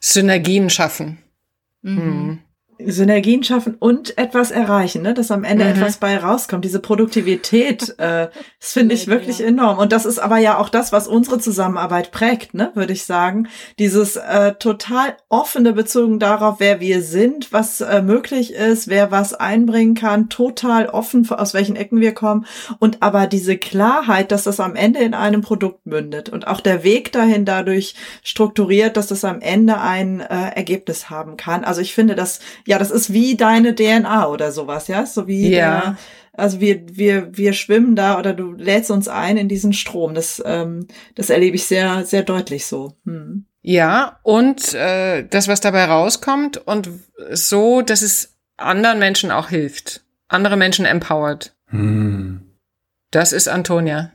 Synergien schaffen. Mhm. Synergien schaffen und etwas erreichen, ne? dass am Ende mhm. etwas bei rauskommt. Diese Produktivität, äh, das finde ich wirklich ja. enorm. Und das ist aber ja auch das, was unsere Zusammenarbeit prägt, ne? würde ich sagen. Dieses äh, total offene bezogen darauf, wer wir sind, was äh, möglich ist, wer was einbringen kann, total offen, aus welchen Ecken wir kommen. Und aber diese Klarheit, dass das am Ende in einem Produkt mündet und auch der Weg dahin dadurch strukturiert, dass das am Ende ein äh, Ergebnis haben kann. Also ich finde das ja, das ist wie deine DNA oder sowas, ja, so wie ja. Der, also wir wir wir schwimmen da oder du lädst uns ein in diesen Strom. Das ähm, das erlebe ich sehr sehr deutlich so. Hm. Ja und äh, das was dabei rauskommt und so, dass es anderen Menschen auch hilft, andere Menschen empowert. Hm. Das ist Antonia.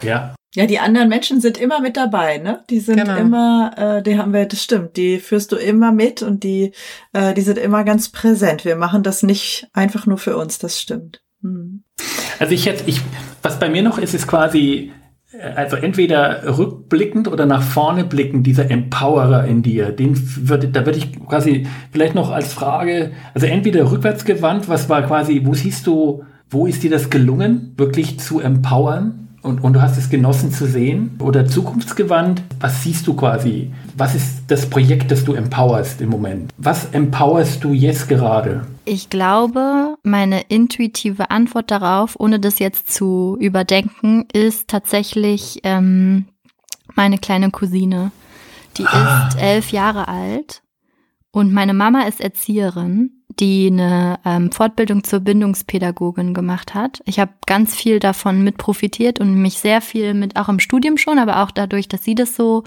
Ja. Ja, die anderen Menschen sind immer mit dabei, ne? Die sind genau. immer, äh, die haben wir, das stimmt, die führst du immer mit und die, äh, die sind immer ganz präsent. Wir machen das nicht einfach nur für uns, das stimmt. Hm. Also ich jetzt, ich, was bei mir noch ist, ist quasi, äh, also entweder rückblickend oder nach vorne blickend, dieser Empowerer in dir, den würde, da würde ich quasi vielleicht noch als Frage, also entweder rückwärts gewandt, was war quasi, wo siehst du, wo ist dir das gelungen, wirklich zu empowern? Und, und du hast es genossen zu sehen oder zukunftsgewandt. Was siehst du quasi? Was ist das Projekt, das du empowerst im Moment? Was empowerst du jetzt gerade? Ich glaube, meine intuitive Antwort darauf, ohne das jetzt zu überdenken, ist tatsächlich ähm, meine kleine Cousine. Die ah. ist elf Jahre alt und meine Mama ist Erzieherin die eine ähm, Fortbildung zur Bindungspädagogin gemacht hat. Ich habe ganz viel davon mit profitiert und mich sehr viel mit, auch im Studium schon, aber auch dadurch, dass sie das so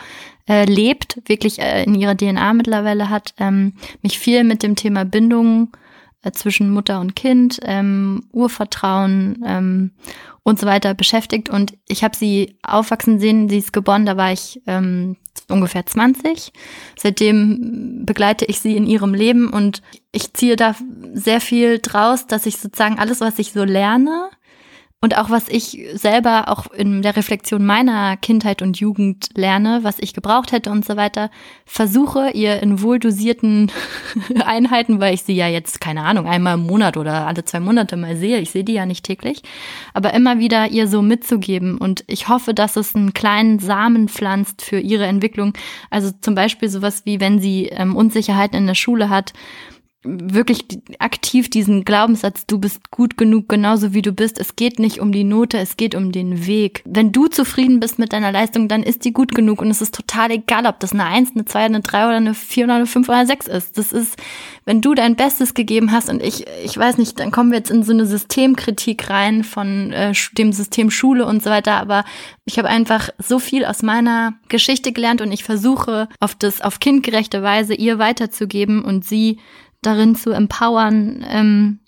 äh, lebt, wirklich äh, in ihrer DNA mittlerweile hat, ähm, mich viel mit dem Thema Bindung äh, zwischen Mutter und Kind, ähm, Urvertrauen ähm, und so weiter beschäftigt. Und ich habe sie aufwachsen sehen, sie ist geboren, da war ich ähm, ungefähr 20. Seitdem begleite ich sie in ihrem Leben und ich ziehe da sehr viel draus, dass ich sozusagen alles, was ich so lerne, und auch was ich selber auch in der Reflexion meiner Kindheit und Jugend lerne, was ich gebraucht hätte und so weiter, versuche ihr in wohldosierten Einheiten, weil ich sie ja jetzt, keine Ahnung, einmal im Monat oder alle zwei Monate mal sehe, ich sehe die ja nicht täglich, aber immer wieder ihr so mitzugeben. Und ich hoffe, dass es einen kleinen Samen pflanzt für ihre Entwicklung. Also zum Beispiel sowas wie, wenn sie ähm, Unsicherheiten in der Schule hat, wirklich aktiv diesen Glaubenssatz, du bist gut genug, genauso wie du bist. Es geht nicht um die Note, es geht um den Weg. Wenn du zufrieden bist mit deiner Leistung, dann ist die gut genug und es ist total egal, ob das eine Eins, eine Zwei, eine Drei oder eine Vier oder eine Fünf oder eine Sechs ist. Das ist, wenn du dein Bestes gegeben hast und ich, ich weiß nicht, dann kommen wir jetzt in so eine Systemkritik rein von äh, dem System Schule und so weiter, aber ich habe einfach so viel aus meiner Geschichte gelernt und ich versuche auf das, auf kindgerechte Weise ihr weiterzugeben und sie darin zu empowern, ähm,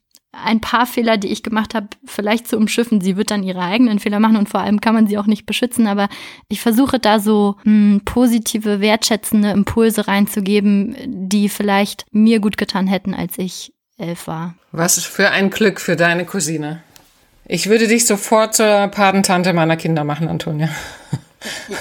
ein paar Fehler, die ich gemacht habe, vielleicht zu umschiffen. Sie wird dann ihre eigenen Fehler machen und vor allem kann man sie auch nicht beschützen. Aber ich versuche da so mh, hm, positive, wertschätzende Impulse reinzugeben, die vielleicht mir gut getan hätten, als ich elf war. Was für ein Glück für deine Cousine. Ich würde dich sofort zur Patentante meiner Kinder machen, Antonia.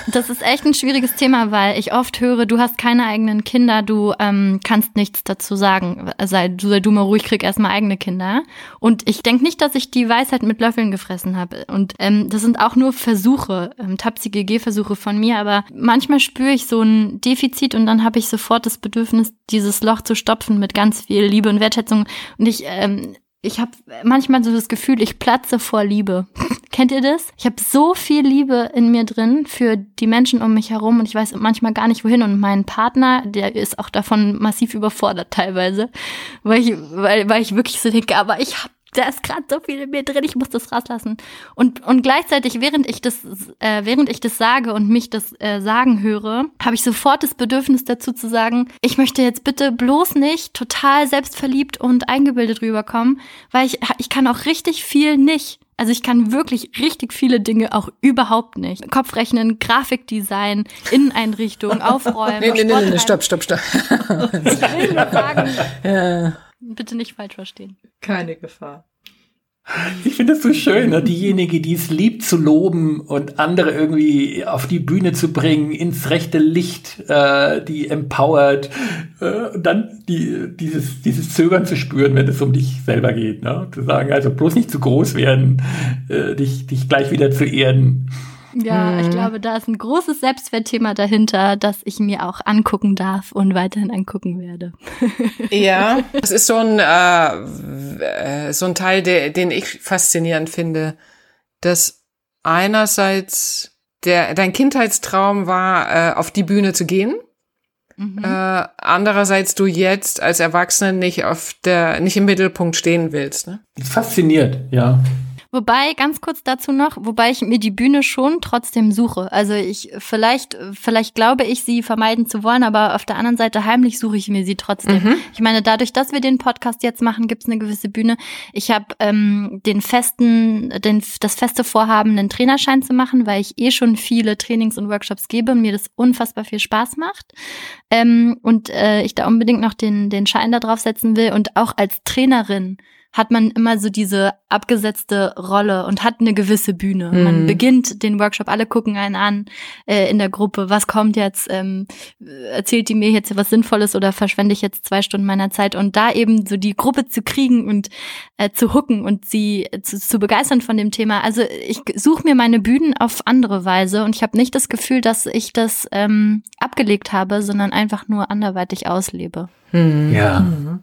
Das ist echt ein schwieriges Thema, weil ich oft höre, du hast keine eigenen Kinder, du ähm, kannst nichts dazu sagen. Sei, sei du mal ruhig, krieg erstmal eigene Kinder. Und ich denke nicht, dass ich die Weisheit mit Löffeln gefressen habe. Und ähm, das sind auch nur Versuche, ähm, tapsige G-Versuche von mir, aber manchmal spüre ich so ein Defizit und dann habe ich sofort das Bedürfnis, dieses Loch zu stopfen mit ganz viel Liebe und Wertschätzung. Und ich ähm, ich habe manchmal so das Gefühl, ich platze vor Liebe. Kennt ihr das? Ich habe so viel Liebe in mir drin für die Menschen um mich herum und ich weiß manchmal gar nicht wohin. Und mein Partner, der ist auch davon massiv überfordert teilweise, weil ich, weil, weil ich wirklich so denke, aber ich habe da ist gerade so viel in mir drin, ich muss das rauslassen. Und, und gleichzeitig, während ich das, äh, während ich das sage und mich das äh, sagen höre, habe ich sofort das Bedürfnis dazu zu sagen, ich möchte jetzt bitte bloß nicht total selbstverliebt und eingebildet rüberkommen, weil ich, ich kann auch richtig viel nicht. Also ich kann wirklich richtig viele Dinge auch überhaupt nicht. Kopfrechnen, Grafikdesign, Inneneinrichtung, Aufräumen. nee, nee, nee, nee, stopp, stopp, stopp. ich will nur sagen, ja. Bitte nicht falsch verstehen. Keine Gefahr. Ich finde es so schön, ne? diejenige, die es liebt zu loben und andere irgendwie auf die Bühne zu bringen, ins rechte Licht, äh, die empowert, äh, und dann die, dieses, dieses Zögern zu spüren, wenn es um dich selber geht. Ne? Zu sagen, also bloß nicht zu groß werden, äh, dich, dich gleich wieder zu erden. Ja, mhm. ich glaube, da ist ein großes Selbstwertthema dahinter, das ich mir auch angucken darf und weiterhin angucken werde. ja, das ist so ein, äh, so ein Teil, der, den ich faszinierend finde, dass einerseits der, dein Kindheitstraum war, äh, auf die Bühne zu gehen. Mhm. Äh, andererseits du jetzt als Erwachsene nicht auf der, nicht im Mittelpunkt stehen willst. Ne? Fasziniert, ja. Wobei, ganz kurz dazu noch, wobei ich mir die Bühne schon trotzdem suche. Also ich, vielleicht, vielleicht glaube ich, sie vermeiden zu wollen, aber auf der anderen Seite heimlich suche ich mir sie trotzdem. Mhm. Ich meine, dadurch, dass wir den Podcast jetzt machen, gibt es eine gewisse Bühne. Ich habe ähm, den festen, den, das feste Vorhaben, einen Trainerschein zu machen, weil ich eh schon viele Trainings und Workshops gebe und mir das unfassbar viel Spaß macht. Ähm, und äh, ich da unbedingt noch den, den Schein da drauf setzen will und auch als Trainerin hat man immer so diese abgesetzte Rolle und hat eine gewisse Bühne. Mhm. Man beginnt den Workshop, alle gucken einen an äh, in der Gruppe, was kommt jetzt, ähm, erzählt die mir jetzt was Sinnvolles oder verschwende ich jetzt zwei Stunden meiner Zeit und da eben so die Gruppe zu kriegen und äh, zu hucken und sie zu, zu begeistern von dem Thema. Also ich suche mir meine Bühnen auf andere Weise und ich habe nicht das Gefühl, dass ich das ähm, abgelegt habe, sondern einfach nur anderweitig auslebe. Mhm. Ja. Mhm.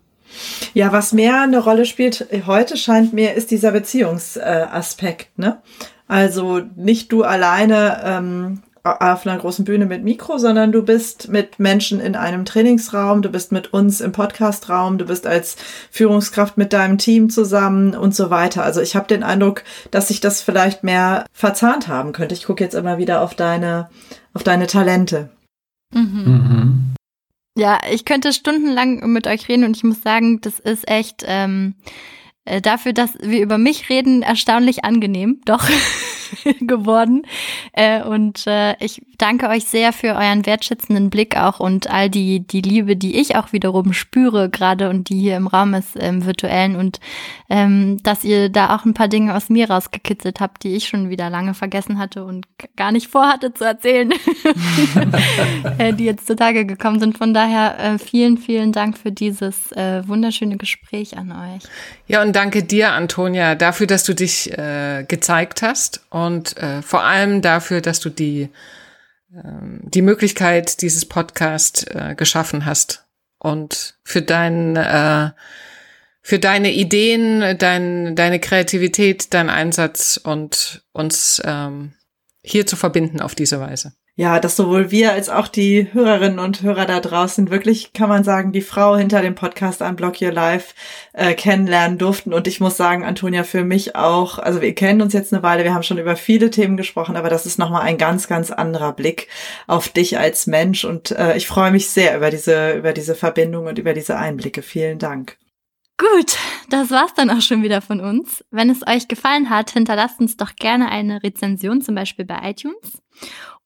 Ja, was mehr eine Rolle spielt heute scheint mir, ist dieser Beziehungsaspekt. Ne? Also nicht du alleine ähm, auf einer großen Bühne mit Mikro, sondern du bist mit Menschen in einem Trainingsraum, du bist mit uns im Podcastraum, du bist als Führungskraft mit deinem Team zusammen und so weiter. Also ich habe den Eindruck, dass sich das vielleicht mehr verzahnt haben könnte. Ich gucke jetzt immer wieder auf deine, auf deine Talente. Mhm. Mhm. Ja, ich könnte stundenlang mit euch reden und ich muss sagen, das ist echt ähm, äh, dafür, dass wir über mich reden, erstaunlich angenehm. Doch. geworden. Äh, und äh, ich danke euch sehr für euren wertschätzenden Blick auch und all die, die Liebe, die ich auch wiederum spüre gerade und die hier im Raum ist, im virtuellen und ähm, dass ihr da auch ein paar Dinge aus mir rausgekitzelt habt, die ich schon wieder lange vergessen hatte und gar nicht vorhatte zu erzählen, äh, die jetzt zutage gekommen sind. Von daher äh, vielen, vielen Dank für dieses äh, wunderschöne Gespräch an euch. Ja, und danke dir, Antonia, dafür, dass du dich äh, gezeigt hast und äh, vor allem dafür, dass du die, äh, die Möglichkeit dieses Podcast äh, geschaffen hast und für dein, äh, für deine Ideen, dein, deine Kreativität, deinen Einsatz und uns ähm, hier zu verbinden auf diese Weise ja, dass sowohl wir als auch die Hörerinnen und Hörer da draußen wirklich, kann man sagen, die Frau hinter dem Podcast Unblock Your Life äh, kennenlernen durften. Und ich muss sagen, Antonia, für mich auch, also wir kennen uns jetzt eine Weile, wir haben schon über viele Themen gesprochen, aber das ist nochmal ein ganz, ganz anderer Blick auf dich als Mensch. Und äh, ich freue mich sehr über diese, über diese Verbindung und über diese Einblicke. Vielen Dank. Gut, das war's dann auch schon wieder von uns. Wenn es euch gefallen hat, hinterlasst uns doch gerne eine Rezension, zum Beispiel bei iTunes.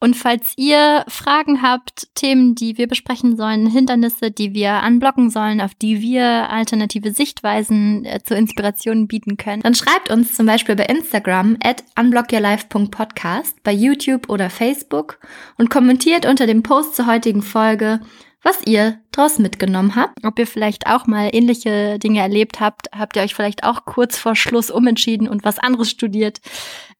Und falls ihr Fragen habt, Themen, die wir besprechen sollen, Hindernisse, die wir anblocken sollen, auf die wir alternative Sichtweisen äh, zur Inspiration bieten können, dann schreibt uns zum Beispiel bei Instagram at unblockyourlife.podcast, bei YouTube oder Facebook und kommentiert unter dem Post zur heutigen Folge, was ihr draus mitgenommen habt. Ob ihr vielleicht auch mal ähnliche Dinge erlebt habt. Habt ihr euch vielleicht auch kurz vor Schluss umentschieden und was anderes studiert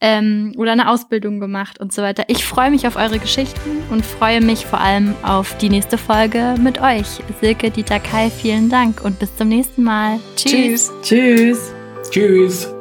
ähm, oder eine Ausbildung gemacht und so weiter. Ich freue mich auf eure Geschichten und freue mich vor allem auf die nächste Folge mit euch. Silke, Dieter, Kai, vielen Dank und bis zum nächsten Mal. Tschüss. Tschüss. Tschüss.